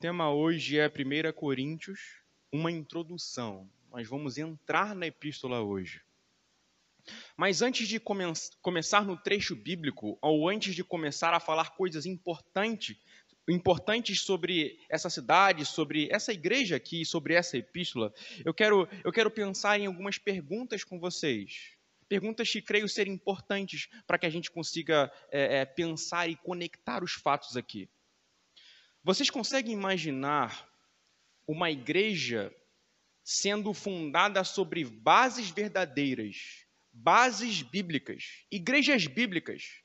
tema hoje é 1 Coríntios, uma introdução. Nós vamos entrar na epístola hoje. Mas antes de come começar no trecho bíblico, ou antes de começar a falar coisas importantes, importantes sobre essa cidade, sobre essa igreja aqui, sobre essa epístola, eu quero, eu quero pensar em algumas perguntas com vocês. Perguntas que creio ser importantes para que a gente consiga é, é, pensar e conectar os fatos aqui. Vocês conseguem imaginar uma igreja sendo fundada sobre bases verdadeiras, bases bíblicas, igrejas bíblicas,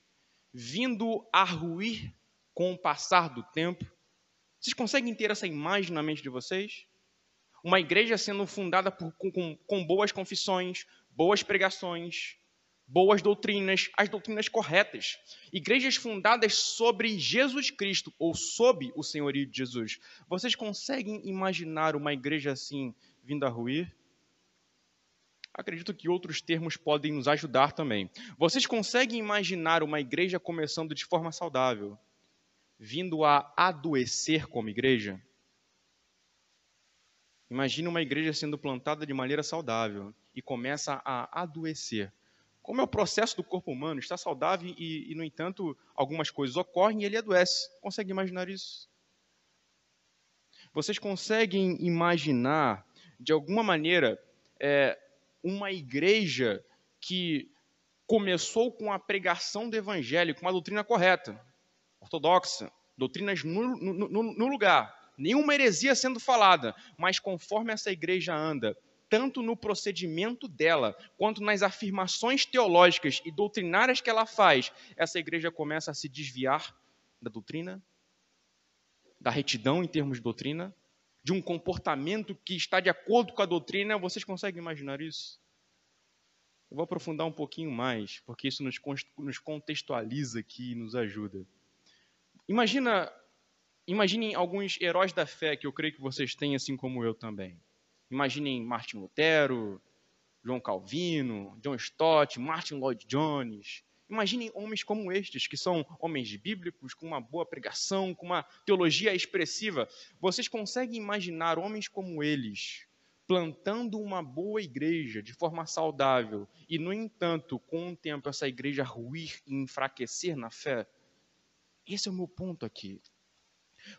vindo a ruir com o passar do tempo? Vocês conseguem ter essa imagem na mente de vocês? Uma igreja sendo fundada por, com, com boas confissões, boas pregações, boas doutrinas, as doutrinas corretas. Igrejas fundadas sobre Jesus Cristo ou sob o senhorio de Jesus. Vocês conseguem imaginar uma igreja assim vindo a ruir? Acredito que outros termos podem nos ajudar também. Vocês conseguem imaginar uma igreja começando de forma saudável, vindo a adoecer como igreja? Imagine uma igreja sendo plantada de maneira saudável e começa a adoecer. Como é o processo do corpo humano? Está saudável e, e no entanto, algumas coisas ocorrem e ele adoece. Consegue imaginar isso? Vocês conseguem imaginar, de alguma maneira, é, uma igreja que começou com a pregação do evangelho, com uma doutrina correta, ortodoxa, doutrinas no, no, no, lugar, nenhuma heresia sendo falada, mas conforme essa igreja anda, tanto no procedimento dela, quanto nas afirmações teológicas e doutrinárias que ela faz, essa igreja começa a se desviar da doutrina, da retidão em termos de doutrina, de um comportamento que está de acordo com a doutrina, vocês conseguem imaginar isso? Eu vou aprofundar um pouquinho mais, porque isso nos, contextualiza aqui e nos ajuda. Imagina, imaginem alguns heróis da fé que eu creio que vocês têm, assim como eu também. Imaginem Martin Lutero, João Calvino, John Stott, Martin Lloyd Jones, Imaginem homens como estes, que são homens bíblicos, com uma boa pregação, com uma teologia expressiva. Vocês conseguem imaginar homens como eles plantando uma boa igreja de forma saudável e, no entanto, com o tempo, essa igreja ruir e enfraquecer na fé? Esse é o meu ponto aqui.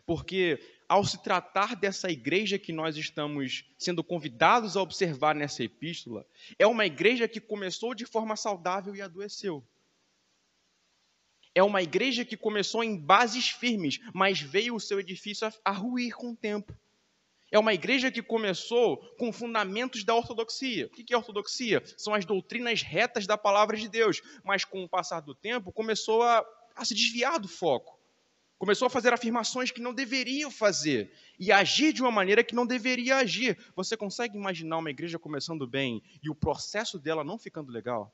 Porque, ao se tratar dessa igreja que nós estamos sendo convidados a observar nessa epístola, é uma igreja que começou de forma saudável e adoeceu é uma igreja que começou em bases firmes, mas veio o seu edifício a, ruir com o tempo. É uma igreja que começou com fundamentos da ortodoxia. O que é ortodoxia? São as doutrinas retas da palavra de Deus, mas com o passar do tempo começou a, a se desviar do foco. Começou a fazer afirmações que não deveriam fazer e agir de uma maneira que não deveria agir. Você consegue imaginar uma igreja começando bem e o processo dela não ficando legal?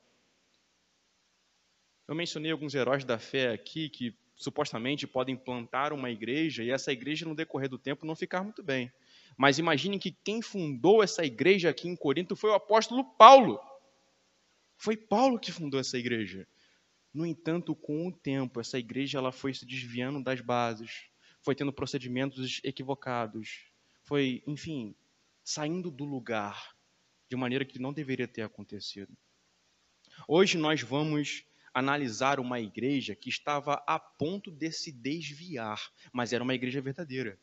Eu mencionei alguns heróis da fé aqui que supostamente podem plantar uma igreja e essa igreja, no decorrer do tempo, não ficar muito bem. Mas imaginem que quem fundou essa igreja aqui em Corinto foi o apóstolo Paulo. Foi Paulo que fundou essa igreja. No entanto, com o tempo, essa igreja ela foi se desviando das bases, foi tendo procedimentos equivocados, foi, enfim, saindo do lugar de maneira que não deveria ter acontecido. Hoje nós vamos analisar uma igreja que estava a ponto de se desviar, mas era uma igreja verdadeira.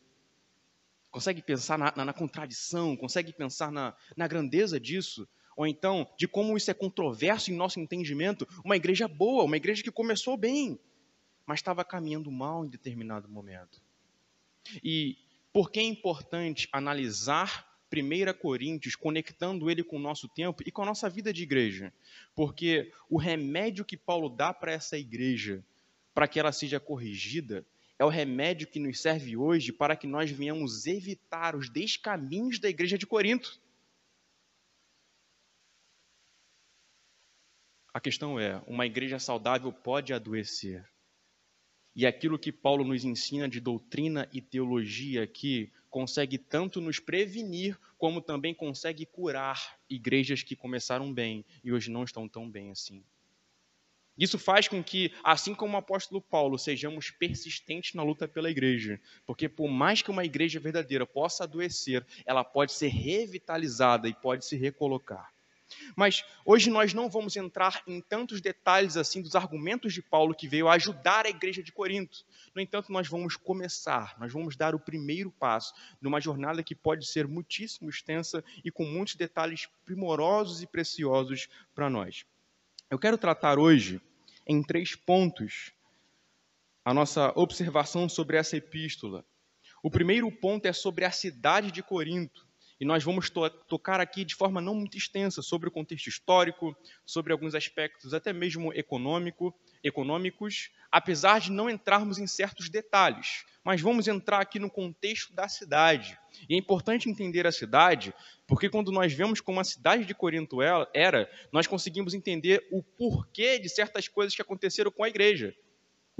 Consegue pensar na, na, na contradição, consegue pensar na, na grandeza disso? Ou então, de como isso é controverso em nosso entendimento? Uma igreja boa, uma igreja que começou bem, mas estava caminhando mal em determinado momento. E por que é importante analisar 1 Coríntios, conectando ele com o nosso tempo e com a nossa vida de igreja. Porque o remédio que Paulo dá para essa igreja, para que ela seja corrigida, é o remédio que nos serve hoje para que nós venhamos evitar os descaminhos da igreja de Corinto. A questão é: uma igreja saudável pode adoecer. E aquilo que Paulo nos ensina de doutrina e teologia aqui consegue tanto nos prevenir, como também consegue curar igrejas que começaram bem e hoje não estão tão bem assim. Isso faz com que, assim como o apóstolo Paulo, sejamos persistentes na luta pela igreja. Porque, por mais que uma igreja verdadeira possa adoecer, ela pode ser revitalizada e pode se recolocar. Mas hoje nós não vamos entrar em tantos detalhes assim dos argumentos de Paulo que veio ajudar a igreja de Corinto. No entanto, nós vamos começar, nós vamos dar o primeiro passo numa jornada que pode ser muitíssimo extensa e com muitos detalhes primorosos e preciosos para nós. Eu quero tratar hoje em três pontos a nossa observação sobre essa epístola. O primeiro ponto é sobre a cidade de Corinto. E nós vamos to tocar aqui de forma não muito extensa sobre o contexto histórico, sobre alguns aspectos até mesmo econômico, econômicos, apesar de não entrarmos em certos detalhes. Mas vamos entrar aqui no contexto da cidade. E é importante entender a cidade, porque quando nós vemos como a cidade de Corinto era, nós conseguimos entender o porquê de certas coisas que aconteceram com a igreja.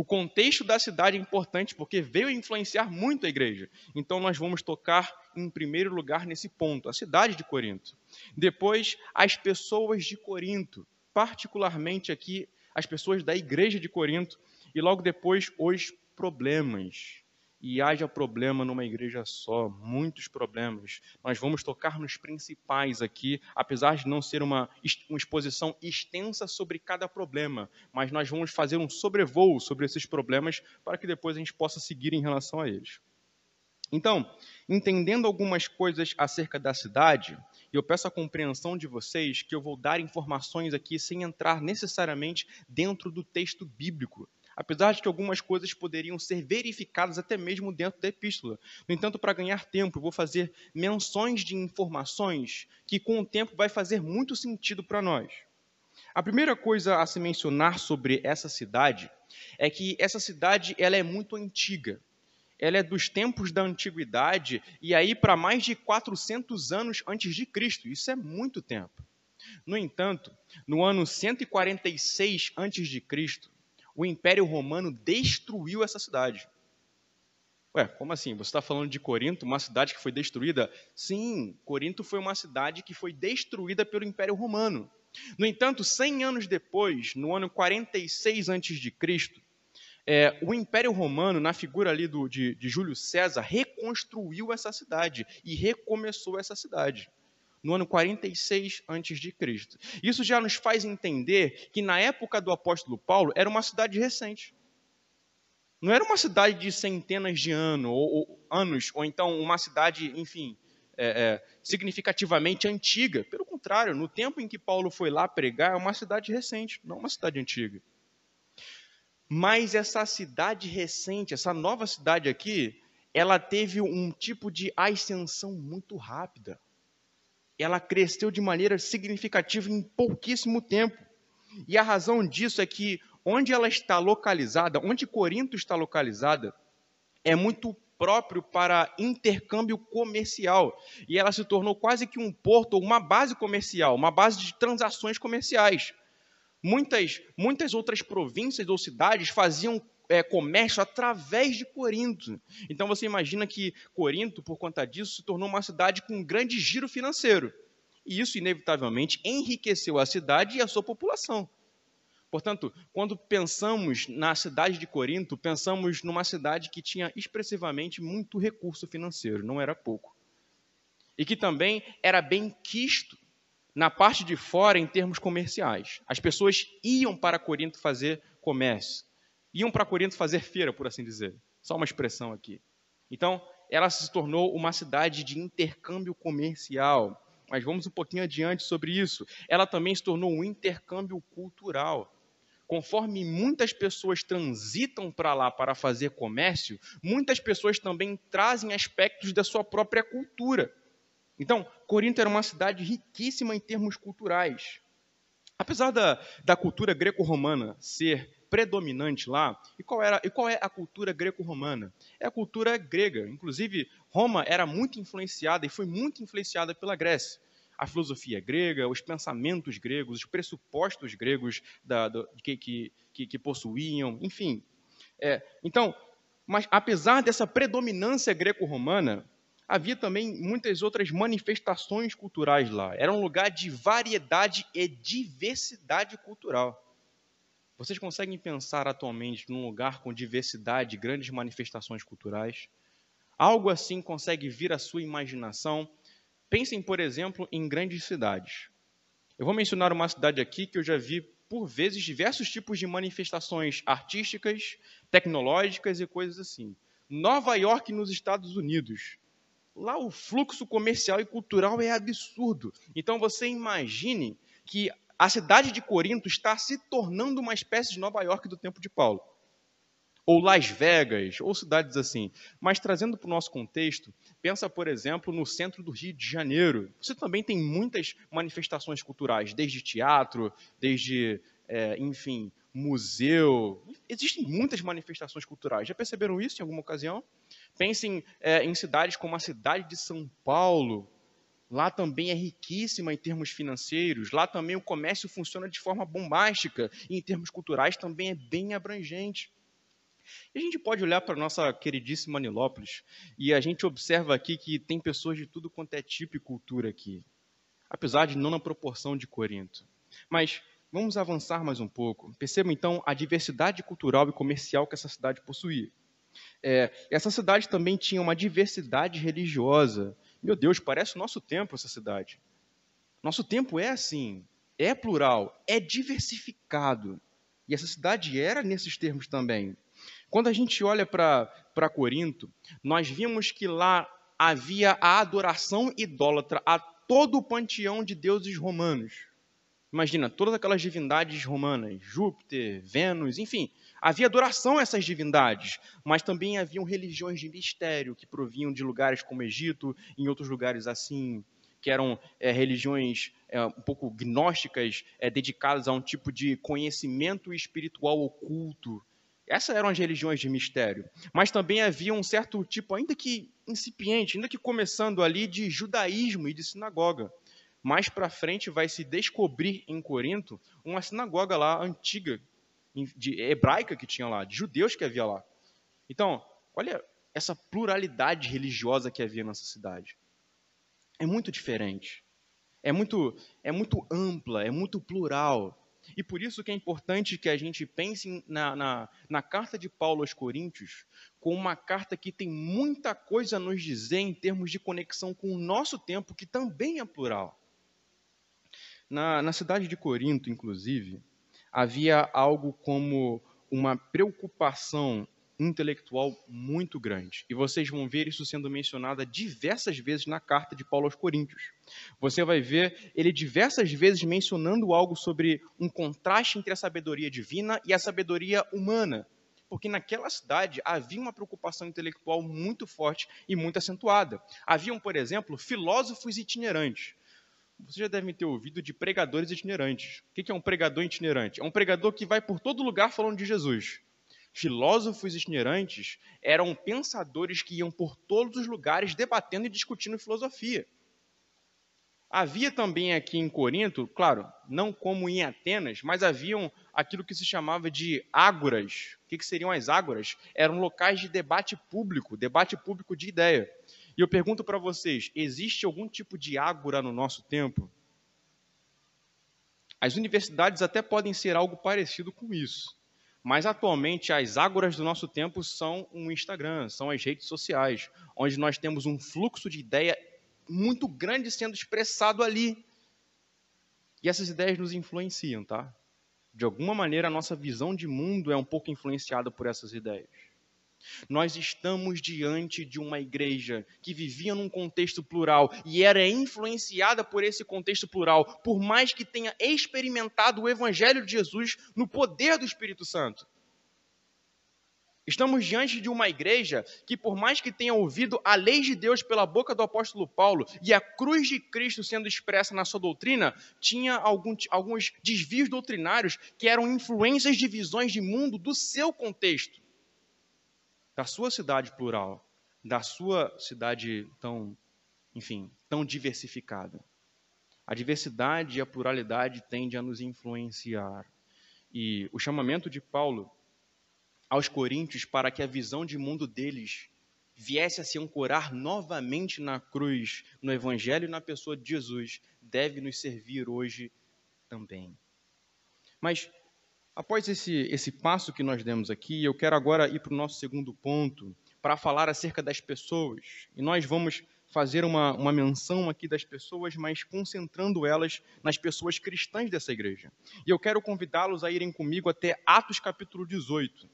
O contexto da cidade é importante porque veio influenciar muito a igreja. Então nós vamos tocar em primeiro lugar nesse ponto, a cidade de Corinto. Depois, as pessoas de Corinto, particularmente aqui as pessoas da igreja de Corinto, e logo depois os problemas e haja problema numa igreja só, muitos problemas. Nós vamos tocar nos principais aqui, apesar de não ser uma, uma exposição extensa sobre cada problema, mas nós vamos fazer um sobrevoo sobre esses problemas para que depois a gente possa seguir em relação a eles. Então, entendendo algumas coisas acerca da cidade, eu peço a compreensão de vocês que eu vou dar informações aqui sem entrar necessariamente dentro do texto bíblico apesar de que algumas coisas poderiam ser verificadas até mesmo dentro da epístola. No entanto, para ganhar tempo, vou fazer menções de informações que com o tempo vai fazer muito sentido para nós. A primeira coisa a se mencionar sobre essa cidade é que essa cidade ela é muito antiga. Ela é dos tempos da antiguidade e aí para mais de 400 anos antes de Cristo. Isso é muito tempo. No entanto, no ano 146 antes de Cristo, o Império Romano destruiu essa cidade. Ué, como assim? Você está falando de Corinto, uma cidade que foi destruída? Sim, Corinto foi uma cidade que foi destruída pelo Império Romano. No entanto, 100 anos depois, no ano 46 a.C., é, o Império Romano, na figura ali do, de, de Júlio César, reconstruiu essa cidade e recomeçou essa cidade no ano 46 a.C. Isso já nos faz entender que na época do apóstolo Paulo era uma cidade recente. Não era uma cidade de centenas de anos, ou, ou anos, ou então uma cidade, enfim, é, é, significativamente antiga. Pelo contrário, no tempo em que Paulo foi lá pregar, é uma cidade recente, não uma cidade antiga. Mas essa cidade recente, essa nova cidade aqui, ela teve um tipo de ascensão muito rápida ela cresceu de maneira significativa em pouquíssimo tempo. E a razão disso é que onde ela está localizada, onde Corinto está localizada, é muito próprio para intercâmbio comercial. E ela se tornou quase que um porto, uma base comercial, uma base de transações comerciais. Muitas, muitas outras províncias ou cidades faziam é, comércio através de Corinto. Então você imagina que Corinto, por conta disso, se tornou uma cidade com um grande giro financeiro. E isso, inevitavelmente, enriqueceu a cidade e a sua população. Portanto, quando pensamos na cidade de Corinto, pensamos numa cidade que tinha expressivamente muito recurso financeiro, não era pouco. E que também era bem quisto na parte de fora em termos comerciais. As pessoas iam para Corinto fazer comércio iam para Corinto fazer feira, por assim dizer. Só uma expressão aqui. Então, ela se tornou uma cidade de intercâmbio comercial. Mas vamos um pouquinho adiante sobre isso. Ela também se tornou um intercâmbio cultural. Conforme muitas pessoas transitam para lá para fazer comércio, muitas pessoas também trazem aspectos da sua própria cultura. Então, Corinto era uma cidade riquíssima em termos culturais. Apesar da, da cultura greco-romana ser predominante lá. E qual, era, e qual é a cultura greco-romana? É a cultura grega. Inclusive, Roma era muito influenciada e foi muito influenciada pela Grécia. A filosofia grega, os pensamentos gregos, os pressupostos gregos da, que, que, que, que, possuíam, enfim. É, então, mas apesar dessa predominância greco-romana, havia também muitas outras manifestações culturais lá. Era um lugar de variedade e diversidade cultural. Vocês conseguem pensar atualmente num lugar com diversidade, grandes manifestações culturais? Algo assim consegue vir à sua imaginação? Pensem, por exemplo, em grandes cidades. Eu vou mencionar uma cidade aqui que eu já vi por vezes diversos tipos de manifestações artísticas, tecnológicas e coisas assim. Nova York, nos Estados Unidos. Lá o fluxo comercial e cultural é absurdo. Então você imagine que a cidade de Corinto está se tornando uma espécie de Nova York do tempo de Paulo. Ou Las Vegas, ou cidades assim. Mas trazendo para o nosso contexto, pensa, por exemplo, no centro do Rio de Janeiro. Você também tem muitas manifestações culturais, desde teatro, desde, é, enfim, museu. Existem muitas manifestações culturais. Já perceberam isso em alguma ocasião? Pensem é, em cidades como a cidade de São Paulo, Lá também é riquíssima em termos financeiros, lá também o comércio funciona de forma bombástica, e em termos culturais também é bem abrangente. E a gente pode olhar para a nossa queridíssima Nilópolis e a gente observa aqui que tem pessoas de tudo quanto é tipo e cultura aqui, apesar de não na proporção de Corinto. Mas vamos avançar mais um pouco. Percebam então a diversidade cultural e comercial que essa cidade possuía. É, essa cidade também tinha uma diversidade religiosa meu Deus, parece o nosso tempo essa cidade. Nosso tempo é assim, é plural, é diversificado. E essa cidade era nesses termos também. Quando a gente olha para Corinto, nós vimos que lá havia a adoração idólatra a todo o panteão de deuses romanos. Imagina, todas aquelas divindades romanas, Júpiter, Vênus, enfim, Havia adoração a essas divindades, mas também haviam religiões de mistério que provinham de lugares como Egito, em outros lugares assim, que eram é, religiões é, um pouco gnósticas, é, dedicadas a um tipo de conhecimento espiritual oculto. Essas eram as religiões de mistério. Mas também havia um certo tipo, ainda que incipiente, ainda que começando ali, de judaísmo e de sinagoga. Mais para frente vai se descobrir em Corinto uma sinagoga lá antiga, de hebraica que tinha lá, de judeus que havia lá. Então, olha essa pluralidade religiosa que havia nessa cidade. É muito diferente. É muito, é muito ampla, é muito plural. E por isso que é importante que a gente pense na, na, na, carta de Paulo aos Coríntios como uma carta que tem muita coisa a nos dizer em termos de conexão com o nosso tempo, que também é plural. Na, na cidade de Corinto, inclusive, havia algo como uma preocupação intelectual muito grande. E vocês vão ver isso sendo mencionado diversas vezes na carta de Paulo aos Coríntios. Você vai ver ele diversas vezes mencionando algo sobre um contraste entre a sabedoria divina e a sabedoria humana. Porque naquela cidade havia uma preocupação intelectual muito forte e muito acentuada. Haviam, por exemplo, filósofos itinerantes. Vocês já devem ter ouvido de pregadores itinerantes. O que é um pregador itinerante? É um pregador que vai por todo lugar falando de Jesus. Filósofos itinerantes eram pensadores que iam por todos os lugares debatendo e discutindo filosofia. Havia também aqui em Corinto, claro, não como em Atenas, mas haviam aquilo que se chamava de ágoras. O que seriam as ágoras? Eram locais de debate público, debate público de ideia. E eu pergunto para vocês: existe algum tipo de ágora no nosso tempo? As universidades até podem ser algo parecido com isso. Mas atualmente as ágoras do nosso tempo são o Instagram, são as redes sociais, onde nós temos um fluxo de ideia muito grande sendo expressado ali. E essas ideias nos influenciam, tá? De alguma maneira a nossa visão de mundo é um pouco influenciada por essas ideias. Nós estamos diante de uma igreja que vivia num contexto plural e era influenciada por esse contexto plural, por mais que tenha experimentado o evangelho de Jesus no poder do Espírito Santo. Estamos diante de uma igreja que, por mais que tenha ouvido a lei de Deus pela boca do apóstolo Paulo e a cruz de Cristo sendo expressa na sua doutrina, tinha alguns desvios doutrinários que eram influências de visões de mundo do seu contexto da sua cidade plural, da sua cidade tão, enfim, tão diversificada. A diversidade e a pluralidade tendem a nos influenciar. E o chamamento de Paulo aos coríntios para que a visão de mundo deles viesse a se ancorar novamente na cruz, no Evangelho e na pessoa de Jesus, deve nos servir hoje também. Mas Após esse, esse passo que nós demos aqui, eu quero agora ir para o nosso segundo ponto, para falar acerca das pessoas. E nós vamos fazer uma, uma menção aqui das pessoas, mas concentrando elas nas pessoas cristãs dessa igreja. E eu quero convidá-los a irem comigo até Atos capítulo 18.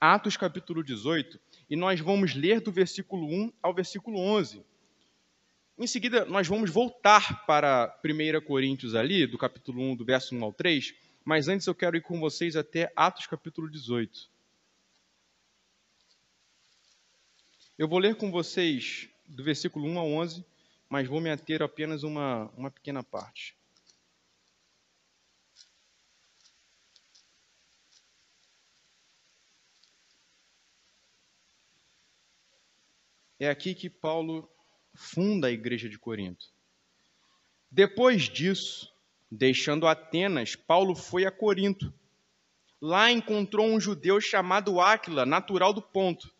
Atos capítulo 18, e nós vamos ler do versículo 1 ao versículo 11. Em seguida, nós vamos voltar para 1 Coríntios ali, do capítulo 1, do verso 1 ao 3, mas antes eu quero ir com vocês até Atos capítulo 18. Eu vou ler com vocês do versículo 1 ao 11, mas vou me ater apenas uma, uma pequena parte. É aqui que Paulo funda a igreja de Corinto. Depois disso, deixando Atenas, Paulo foi a Corinto. Lá encontrou um judeu chamado Áquila, natural do Ponto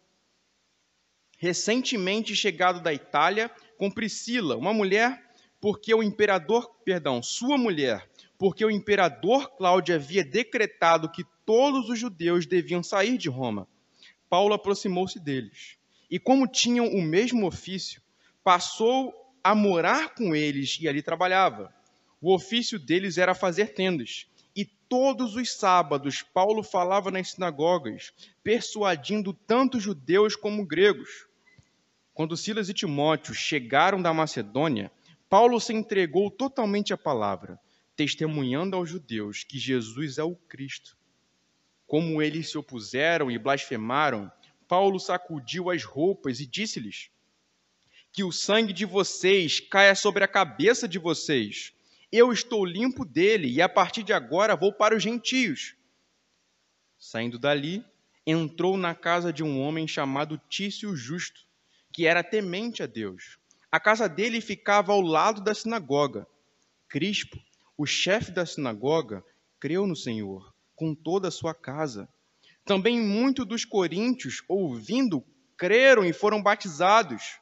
recentemente chegado da Itália com Priscila, uma mulher porque o imperador, perdão, sua mulher, porque o imperador Cláudio havia decretado que todos os judeus deviam sair de Roma. Paulo aproximou-se deles e, como tinham o mesmo ofício, passou a morar com eles e ali trabalhava. O ofício deles era fazer tendas. E todos os sábados Paulo falava nas sinagogas, persuadindo tanto judeus como gregos. Quando Silas e Timóteo chegaram da Macedônia, Paulo se entregou totalmente à palavra, testemunhando aos judeus que Jesus é o Cristo. Como eles se opuseram e blasfemaram, Paulo sacudiu as roupas e disse-lhes: Que o sangue de vocês caia sobre a cabeça de vocês. Eu estou limpo dele e a partir de agora vou para os gentios. Saindo dali, entrou na casa de um homem chamado Tício Justo que era temente a Deus. A casa dele ficava ao lado da sinagoga. Crispo, o chefe da sinagoga, creu no Senhor com toda a sua casa. Também muitos dos coríntios, ouvindo, creram e foram batizados.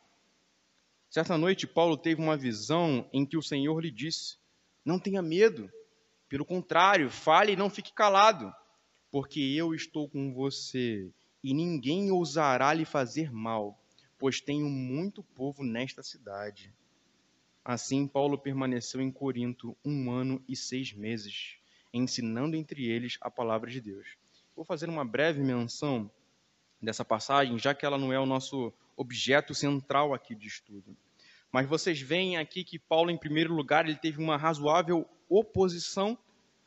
Certa noite, Paulo teve uma visão em que o Senhor lhe disse: Não tenha medo, pelo contrário, fale e não fique calado, porque eu estou com você e ninguém ousará lhe fazer mal pois tenho muito povo nesta cidade. Assim, Paulo permaneceu em Corinto um ano e seis meses, ensinando entre eles a palavra de Deus. Vou fazer uma breve menção dessa passagem, já que ela não é o nosso objeto central aqui de estudo. Mas vocês veem aqui que Paulo, em primeiro lugar, ele teve uma razoável oposição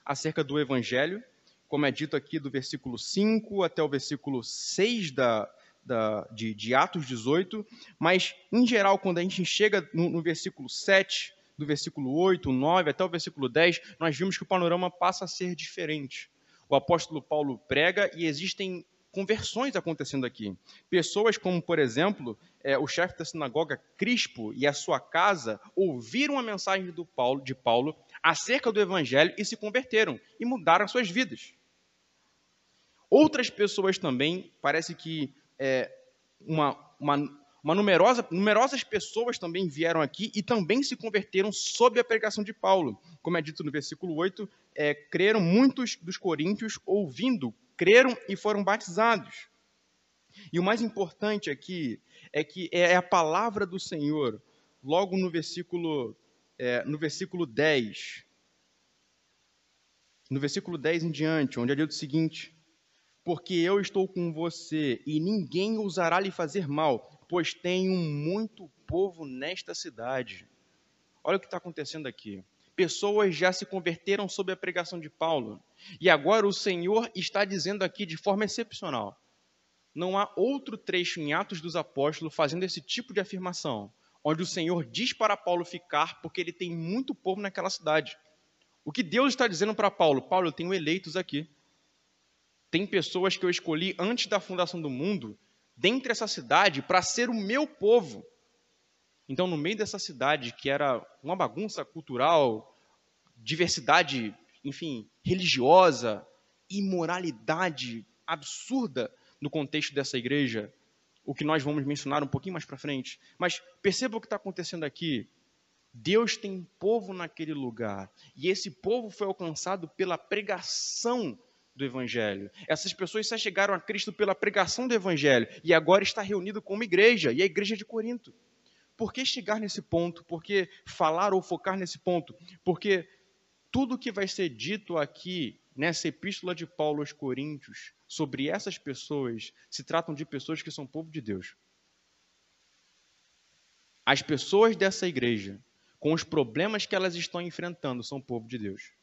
acerca do evangelho, como é dito aqui do versículo 5 até o versículo 6 da, da, de, de, Atos 18, mas, em geral, quando a gente chega no, no versículo 7, do versículo 8, 9 até o versículo 10, nós vimos que o panorama passa a ser diferente. O apóstolo Paulo prega e existem conversões acontecendo aqui. Pessoas como, por exemplo, é, o chefe da sinagoga Crispo e a sua casa ouviram a mensagem Paulo, de Paulo acerca do evangelho e se converteram e mudaram suas vidas. Outras pessoas também, parece que é, uma, uma, uma numerosa, numerosas pessoas também vieram aqui e também se converteram sob a pregação de Paulo. Como é dito no versículo 8, é, creram muitos dos coríntios ouvindo, creram e foram batizados. E o mais importante aqui é que é a palavra do Senhor, logo no versículo, é, no versículo 10. No versículo 10 em diante, onde é dito o seguinte: porque eu estou com você e ninguém ousará lhe fazer mal, pois tenho muito povo nesta cidade. Olha o que está acontecendo aqui. Pessoas já se converteram sob a pregação de Paulo. E agora o Senhor está dizendo aqui de forma excepcional. Não há outro trecho em Atos dos Apóstolos fazendo esse tipo de afirmação, onde o Senhor diz para Paulo ficar porque ele tem muito povo naquela cidade. O que Deus está dizendo para Paulo? Paulo, eu tenho eleitos aqui. Tem pessoas que eu escolhi antes da fundação do mundo, dentre essa cidade, para ser o meu povo. Então, no meio dessa cidade, que era uma bagunça cultural, diversidade, enfim, religiosa, imoralidade absurda no contexto dessa igreja, o que nós vamos mencionar um pouquinho mais para frente. Mas perceba o que está acontecendo aqui. Deus tem povo naquele lugar, e esse povo foi alcançado pela pregação do Evangelho. Essas pessoas só chegaram a Cristo pela pregação do Evangelho e agora está reunido como igreja, e a igreja de Corinto. Por que chegar nesse ponto? Por que falar ou focar nesse ponto? Porque tudo que vai ser dito aqui nessa epístola de Paulo aos Coríntios sobre essas pessoas se tratam de pessoas que são povo de Deus. As pessoas dessa igreja, com os problemas que elas estão enfrentando, são povo de Deus.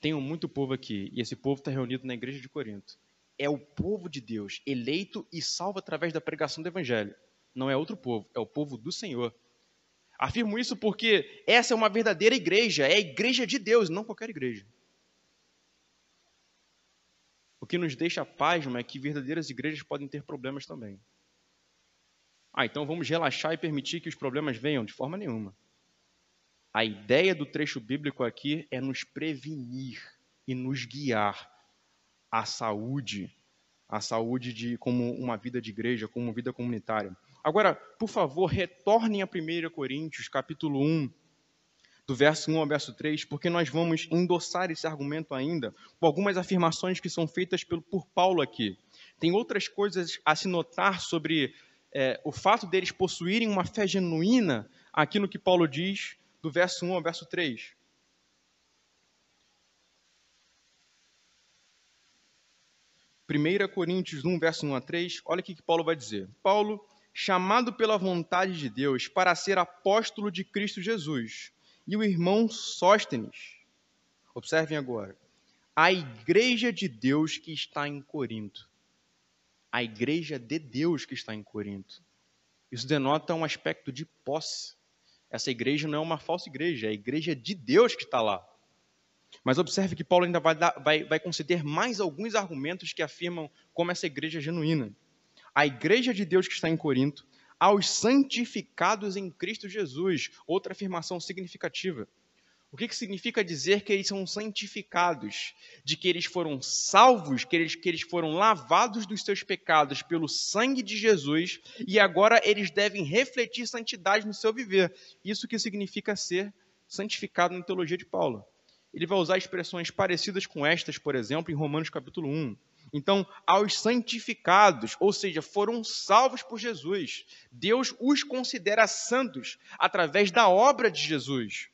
Tenho muito povo aqui, e esse povo está reunido na igreja de Corinto. É o povo de Deus, eleito e salvo através da pregação do Evangelho. Não é outro povo, é o povo do Senhor. Afirmo isso porque essa é uma verdadeira igreja, é a igreja de Deus, não qualquer igreja. O que nos deixa pasmo é que verdadeiras igrejas podem ter problemas também. Ah, então vamos relaxar e permitir que os problemas venham? De forma nenhuma. A ideia do trecho bíblico aqui é nos prevenir e nos guiar à saúde, à saúde de como uma vida de igreja, como uma vida comunitária. Agora, por favor, retornem a 1 Coríntios, capítulo 1, do verso 1 ao verso 3, porque nós vamos endossar esse argumento ainda com algumas afirmações que são feitas por Paulo aqui. Tem outras coisas a se notar sobre é, o fato deles possuírem uma fé genuína, aqui no que Paulo diz, do verso 1 ao verso 3. Primeira Coríntios 1, verso 1 a 3, olha o que Paulo vai dizer. Paulo, chamado pela vontade de Deus para ser apóstolo de Cristo Jesus, e o irmão Sóstenes. Observem agora. A igreja de Deus que está em Corinto. A igreja de Deus que está em Corinto. Isso denota um aspecto de posse. Essa igreja não é uma falsa igreja, é a igreja de Deus que está lá. Mas observe que Paulo ainda vai, dar, vai, vai conceder mais alguns argumentos que afirmam como essa igreja é genuína. A igreja de Deus que está em Corinto, aos santificados em Cristo Jesus, outra afirmação significativa. O que, que significa dizer que eles são santificados? De que eles foram salvos, que eles, que eles foram lavados dos seus pecados pelo sangue de Jesus e agora eles devem refletir santidade no seu viver. Isso que significa ser santificado na teologia de Paulo. Ele vai usar expressões parecidas com estas, por exemplo, em Romanos capítulo 1. Então, aos santificados, ou seja, foram salvos por Jesus, Deus os considera santos através da obra de Jesus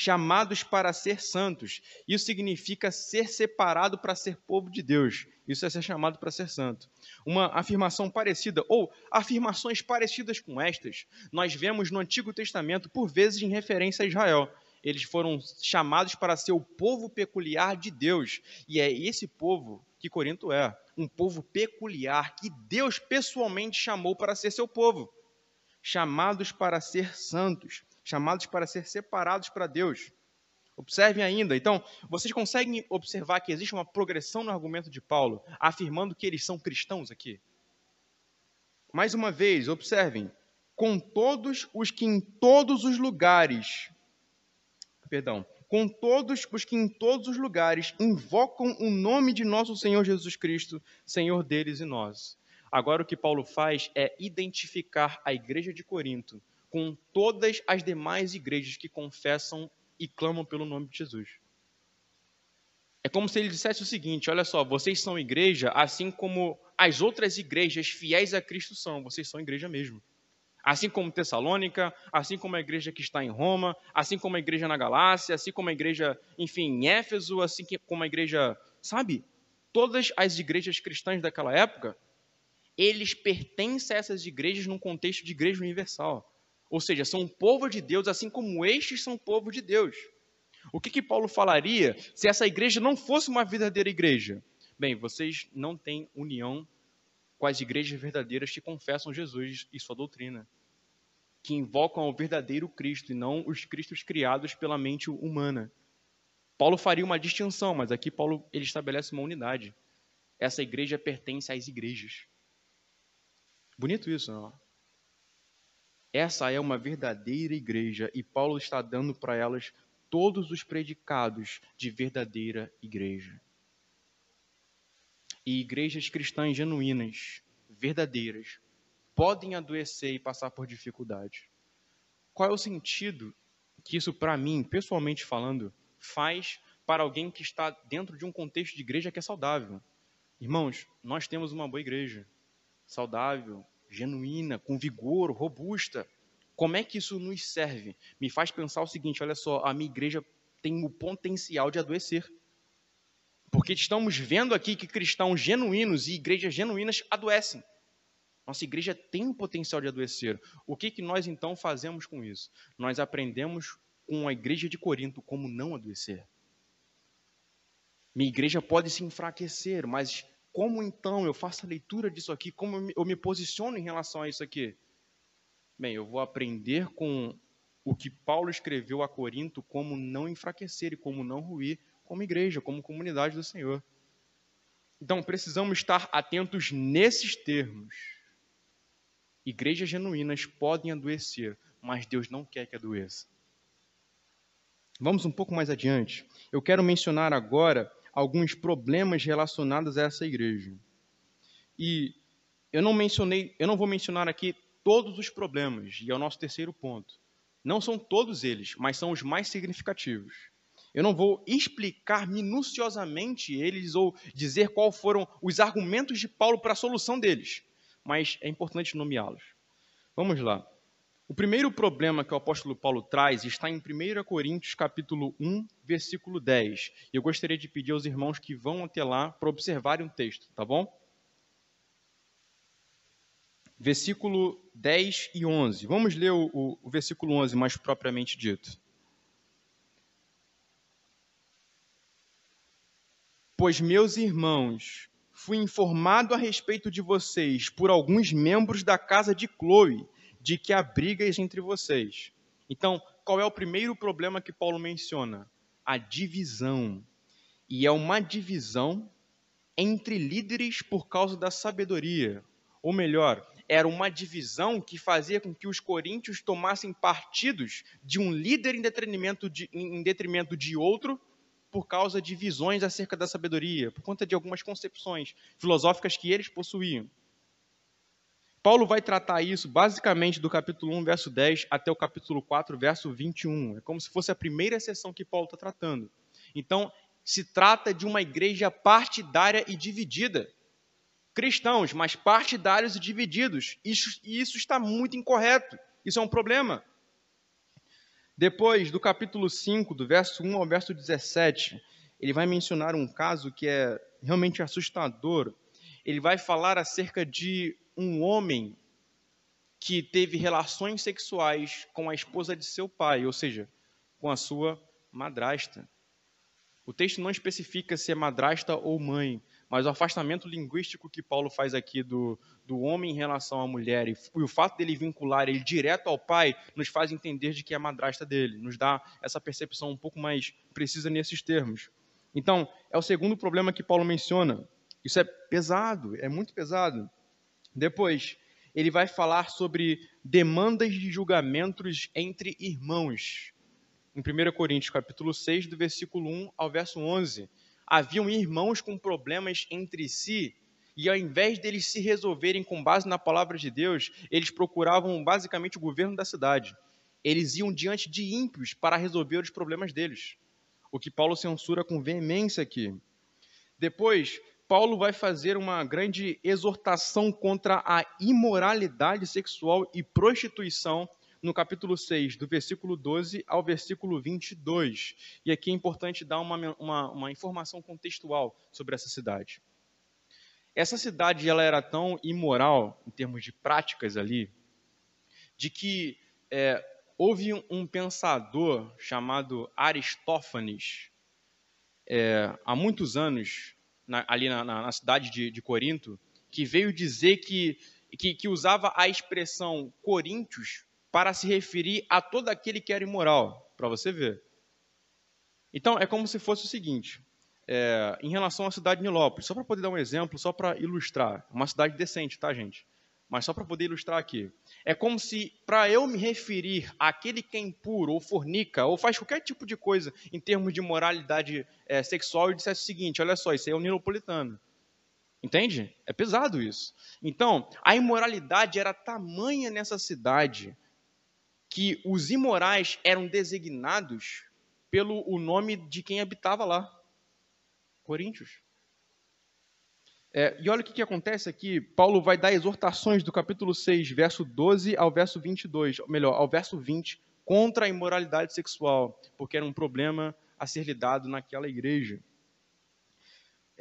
chamados para ser santos. Isso significa ser separado para ser povo de Deus. Isso é ser chamado para ser santo. Uma afirmação parecida, ou afirmações parecidas com estas, nós vemos no Antigo Testamento, por vezes em referência a Israel. Eles foram chamados para ser o povo peculiar de Deus. E é esse povo que Corinto é. Um povo peculiar que Deus pessoalmente chamou para ser seu povo. Chamados para ser santos chamados para ser separados para Deus. Observem ainda, então, vocês conseguem observar que existe uma progressão no argumento de Paulo, afirmando que eles são cristãos aqui? Mais uma vez, observem, com todos os que em todos os lugares, perdão, com todos os que em todos os lugares invocam o nome de nosso Senhor Jesus Cristo, Senhor deles e nós. Agora o que Paulo faz é identificar a igreja de Corinto com todas as demais igrejas que confessam e clamam pelo nome de Jesus. É como se ele dissesse o seguinte: olha só, vocês são igreja assim como as outras igrejas fiéis a Cristo são, vocês são igreja mesmo. Assim como Tessalônica, assim como a igreja que está em Roma, assim como a igreja na Galácia, assim como a igreja, enfim, em Éfeso, assim como a igreja, sabe? Todas as igrejas cristãs daquela época, eles pertencem a essas igrejas num contexto de igreja universal. Ou seja, são povo de Deus, assim como estes são povo de Deus. O que, que Paulo falaria se essa igreja não fosse uma verdadeira igreja? Bem, vocês não têm união as igrejas verdadeiras que confessam Jesus e sua doutrina, que invocam o verdadeiro Cristo e não os cristos criados pela mente humana. Paulo faria uma distinção, mas aqui Paulo ele estabelece uma unidade. Essa igreja pertence às igrejas. Bonito isso, não? Essa é uma verdadeira igreja e Paulo está dando para elas todos os predicados de verdadeira igreja. E igrejas cristãs genuínas, verdadeiras, podem adoecer e passar por dificuldade. Qual é o sentido que isso, para mim, pessoalmente falando, faz para alguém que está dentro de um contexto de igreja que é saudável. Irmãos, nós temos uma boa igreja, saudável, genuína, com vigor, robusta. Como é que isso nos serve? Me faz pensar o seguinte: olha só, a minha igreja tem o potencial de adoecer. Porque estamos vendo aqui que cristãos genuínos e igrejas genuínas adoecem. Nossa igreja tem o potencial de adoecer. O que, que nós então fazemos com isso? Nós aprendemos com a igreja de Corinto como não adoecer. Minha igreja pode se enfraquecer, mas como então eu faço a leitura disso aqui? Como eu me, eu me posiciono em relação a isso aqui? Bem, eu vou aprender com o que Paulo escreveu a Corinto como não enfraquecer e como não ruir como igreja, como comunidade do Senhor. Então, precisamos estar atentos nesses termos. Igrejas genuínas podem adoecer, mas Deus não quer que adoeça. Vamos um pouco mais adiante. Eu quero mencionar agora alguns problemas relacionados a essa igreja. E eu não mencionei, eu não vou mencionar aqui todos os problemas, e é o nosso terceiro ponto. Não são todos eles, mas são os mais significativos. Eu não vou explicar minuciosamente eles ou dizer quais foram os argumentos de Paulo para a solução deles, mas é importante nomeá-los. Vamos lá. O primeiro problema que o apóstolo Paulo traz está em 1 Coríntios capítulo 1, versículo 10. E eu gostaria de pedir aos irmãos que vão até lá para observarem o texto, tá bom? Versículo 10 e 11. Vamos ler o, o, o versículo 11 mais propriamente dito. Pois, meus irmãos, fui informado a respeito de vocês por alguns membros da casa de Chloe de que há brigas entre vocês. Então, qual é o primeiro problema que Paulo menciona? A divisão. E é uma divisão entre líderes por causa da sabedoria. Ou melhor, era uma divisão que fazia com que os coríntios tomassem partidos de um líder em detrimento de, em detrimento de outro por causa de visões acerca da sabedoria, por conta de algumas concepções filosóficas que eles possuíam. Paulo vai tratar isso basicamente do capítulo 1, verso 10 até o capítulo 4, verso 21. É como se fosse a primeira sessão que Paulo está tratando. Então, se trata de uma igreja partidária e dividida. Cristãos, mas partidários e divididos. Isso, isso está muito incorreto. Isso é um problema. Depois, do capítulo 5, do verso 1 ao verso 17, ele vai mencionar um caso que é realmente assustador. Ele vai falar acerca de um homem que teve relações sexuais com a esposa de seu pai, ou seja, com a sua madrasta. O texto não especifica se é madrasta ou mãe, mas o afastamento linguístico que Paulo faz aqui do, do homem em relação à mulher e, e o fato dele vincular ele direto ao pai nos faz entender de que é a madrasta dele, nos dá essa percepção um pouco mais precisa nesses termos. Então, é o segundo problema que Paulo menciona. Isso é pesado, é muito pesado. Depois, ele vai falar sobre demandas de julgamentos entre irmãos. Em 1 Coríntios, capítulo 6, do versículo 1 ao verso 11. Haviam irmãos com problemas entre si, e ao invés deles se resolverem com base na palavra de Deus, eles procuravam basicamente o governo da cidade. Eles iam diante de ímpios para resolver os problemas deles. O que Paulo censura com veemência aqui. Depois, Paulo vai fazer uma grande exortação contra a imoralidade sexual e prostituição no capítulo 6, do versículo 12 ao versículo 22. E aqui é importante dar uma, uma, uma informação contextual sobre essa cidade. Essa cidade ela era tão imoral, em termos de práticas ali, de que é, houve um pensador chamado Aristófanes, é, há muitos anos, na, ali na, na, cidade de, de, Corinto, que veio dizer que, que, que usava a expressão coríntios para se referir a todo aquele que era imoral, para você ver. Então, é como se fosse o seguinte, é, em relação à cidade de Nilópolis, só para poder dar um exemplo, só para ilustrar, uma cidade decente, tá, gente? Mas só para poder ilustrar aqui. É como se, para eu me referir àquele que é impuro, ou fornica, ou faz qualquer tipo de coisa em termos de moralidade é, sexual, eu dissesse o seguinte: olha só, isso aí é o nilopolitano. Entende? É pesado isso. Então, a imoralidade era tamanha nessa cidade que os imorais eram designados pelo o nome de quem habitava lá, Coríntios. É, e olha o que, que acontece aqui. Paulo vai dar exortações do capítulo 6, verso 12 ao verso 22, melhor, ao verso 20, contra a imoralidade sexual, porque era um problema a ser lidado naquela igreja.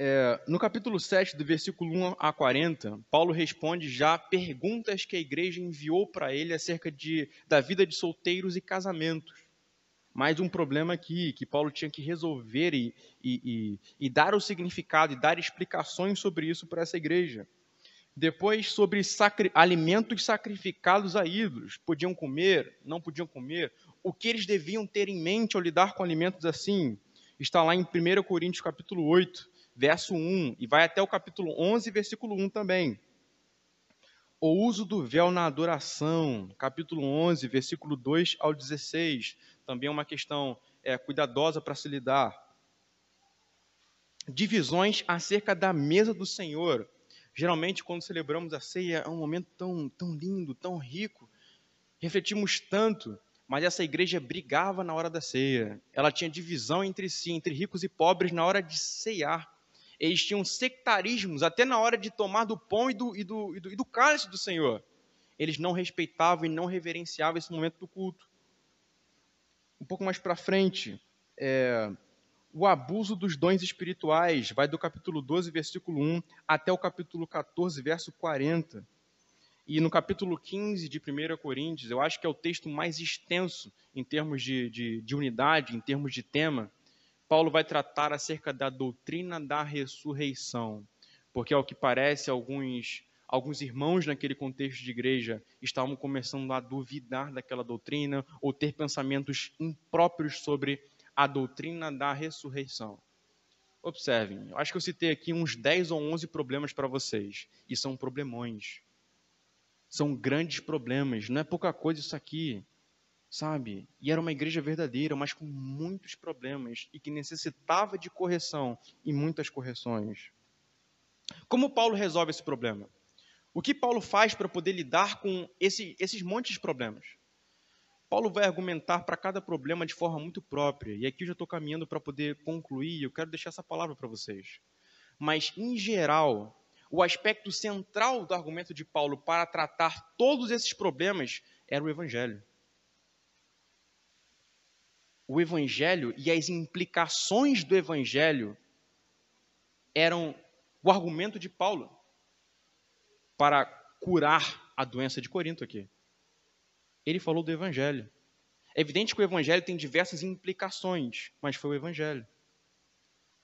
É, no capítulo 7, do versículo 1 a 40, Paulo responde já perguntas que a igreja enviou para ele acerca de, da vida de solteiros e casamentos mais um problema aqui que Paulo tinha que resolver e, e, e, e dar o significado e dar explicações sobre isso para essa igreja. Depois, sobre sacri alimentos sacrificados a ídolos. Podiam comer, não podiam comer. O que eles deviam ter em mente ao lidar com alimentos assim? Está lá em 1 Coríntios capítulo 8, verso 1, e vai até o capítulo 11, versículo 1 também. O uso do véu na adoração, capítulo 11, versículo 2 ao 16 também é uma questão é, cuidadosa para se lidar. Divisões acerca da mesa do Senhor. Geralmente, quando celebramos a ceia, é um momento tão, tão lindo, tão rico. Refletimos tanto, mas essa igreja brigava na hora da ceia. Ela tinha divisão entre si, entre ricos e pobres, na hora de ceiar. Eles tinham sectarismos até na hora de tomar do pão e do, e do, e do, e do cálice do Senhor. Eles não respeitavam e não reverenciavam esse momento do culto um pouco mais para frente, é, o abuso dos dons espirituais, vai do capítulo 12, versículo 1, até o capítulo 14, verso 40. E no capítulo 15 de 1 Coríntios, eu acho que é o texto mais extenso em termos de, de, de unidade, em termos de tema, Paulo vai tratar acerca da doutrina da ressurreição. Porque, ao que parece, alguns alguns irmãos naquele contexto de igreja estavam começando a duvidar daquela doutrina ou ter pensamentos impróprios sobre a doutrina da ressurreição. Observem, eu acho que eu citei aqui uns 10 ou 11 problemas para vocês, e são problemões. São grandes problemas, não é pouca coisa isso aqui, sabe? E era uma igreja verdadeira, mas com muitos problemas e que necessitava de correção e muitas correções. Como Paulo resolve esse problema? O que Paulo faz para poder lidar com esse, esses montes de problemas? Paulo vai argumentar para cada problema de forma muito própria, e aqui eu já estou caminhando para poder concluir, eu quero deixar essa palavra para vocês. Mas, em geral, o aspecto central do argumento de Paulo para tratar todos esses problemas era o Evangelho. O Evangelho e as implicações do Evangelho eram o argumento de Paulo para curar a doença de Corinto aqui. Ele falou do Evangelho. É evidente que o Evangelho tem diversas implicações, mas foi o Evangelho.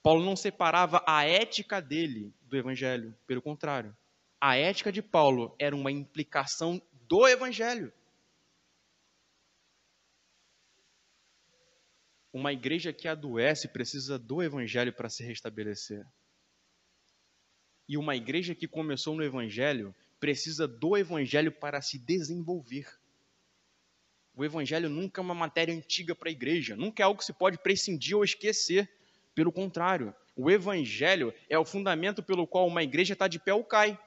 Paulo não separava a ética dele do Evangelho, pelo contrário. A ética de Paulo era uma implicação do Evangelho. Uma igreja que adoece precisa do Evangelho para se restabelecer. E uma igreja que começou no Evangelho precisa do Evangelho para se desenvolver. O Evangelho nunca é uma matéria antiga para a igreja, nunca é algo que se pode prescindir ou esquecer. Pelo contrário, o Evangelho é o fundamento pelo qual uma igreja está de pé ou cai.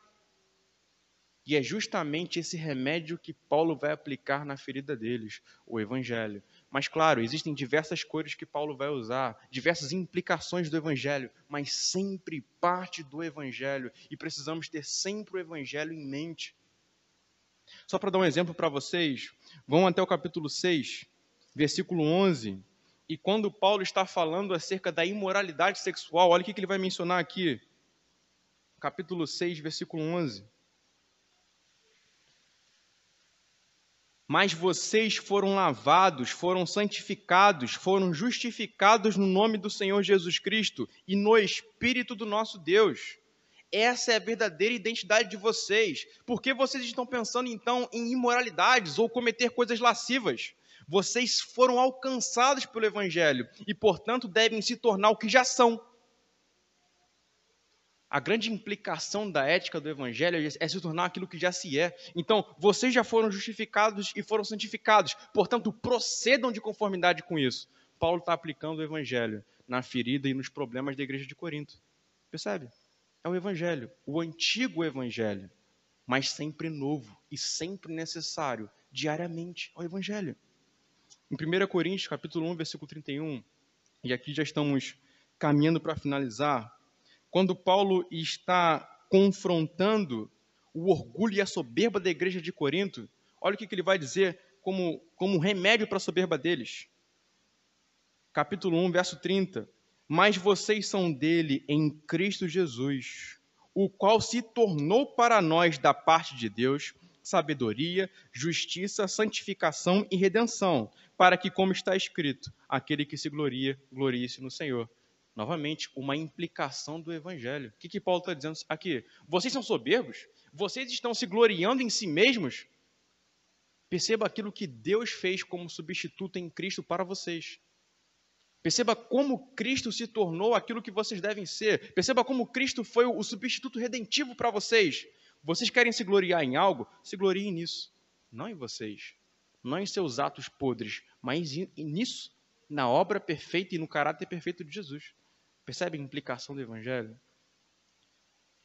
E é justamente esse remédio que Paulo vai aplicar na ferida deles, o Evangelho. Mas, claro, existem diversas cores que Paulo vai usar, diversas implicações do Evangelho, mas sempre parte do Evangelho. E precisamos ter sempre o Evangelho em mente. Só para dar um exemplo para vocês, vão até o capítulo 6, versículo 11. E quando Paulo está falando acerca da imoralidade sexual, olha o que ele vai mencionar aqui. Capítulo 6, versículo 11. Mas vocês foram lavados, foram santificados, foram justificados no nome do Senhor Jesus Cristo e no Espírito do nosso Deus. Essa é a verdadeira identidade de vocês. Por que vocês estão pensando então em imoralidades ou cometer coisas lascivas? Vocês foram alcançados pelo Evangelho e, portanto, devem se tornar o que já são a grande implicação da ética do evangelho é se tornar aquilo que já se é. Então, vocês já foram justificados e foram santificados, portanto, procedam de conformidade com isso. Paulo está aplicando o evangelho na ferida e nos problemas da igreja de Corinto. Percebe? É o evangelho, o antigo evangelho, mas sempre novo e sempre necessário, diariamente, ao evangelho. Em 1 Coríntios, capítulo 1, versículo 31, e aqui já estamos caminhando para finalizar, quando Paulo está confrontando o orgulho e a soberba da igreja de Corinto, olha o que, ele vai dizer como, como remédio para a soberba deles. Capítulo 1, verso 30. Mas vocês são dele em Cristo Jesus, o qual se tornou para nós da parte de Deus sabedoria, justiça, santificação e redenção, para que, como está escrito, aquele que se gloria, glorie-se no Senhor. Novamente, uma implicação do Evangelho. O que, que Paulo está dizendo aqui? Vocês são soberbos? Vocês estão se gloriando em si mesmos? Perceba aquilo que Deus fez como substituto em Cristo para vocês. Perceba como Cristo se tornou aquilo que vocês devem ser. Perceba como Cristo foi o substituto redentivo para vocês. Vocês querem se gloriar em algo? Se gloriem nisso. Não em vocês. Não em seus atos podres, mas nisso, na obra perfeita e no caráter perfeito de Jesus. Percebe a implicação do Evangelho?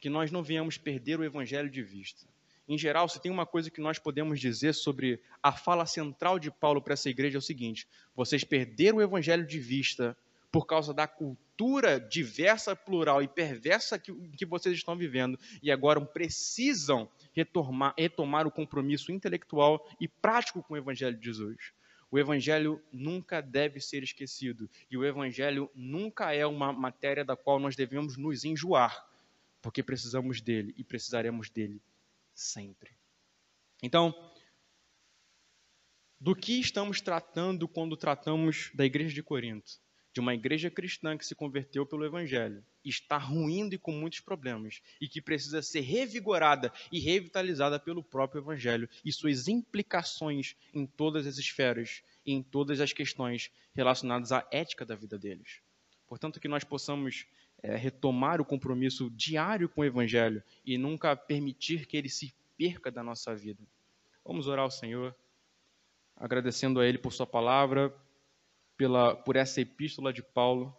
Que nós não venhamos perder o Evangelho de vista. Em geral, se tem uma coisa que nós podemos dizer sobre a fala central de Paulo para essa igreja é o seguinte: vocês perderam o evangelho de vista por causa da cultura diversa, plural e perversa que, que vocês estão vivendo e agora precisam retomar, retomar o compromisso intelectual e prático com o Evangelho de Jesus. O Evangelho nunca deve ser esquecido e o Evangelho nunca é uma matéria da qual nós devemos nos enjoar, porque precisamos dele e precisaremos dele sempre. Então, do que estamos tratando quando tratamos da igreja de Corinto? De uma igreja cristã que se converteu pelo Evangelho, está ruindo e com muitos problemas, e que precisa ser revigorada e revitalizada pelo próprio Evangelho e suas implicações em todas as esferas e em todas as questões relacionadas à ética da vida deles. Portanto, que nós possamos é, retomar o compromisso diário com o Evangelho e nunca permitir que ele se perca da nossa vida. Vamos orar ao Senhor, agradecendo a Ele por Sua palavra, pela, por essa epístola de Paulo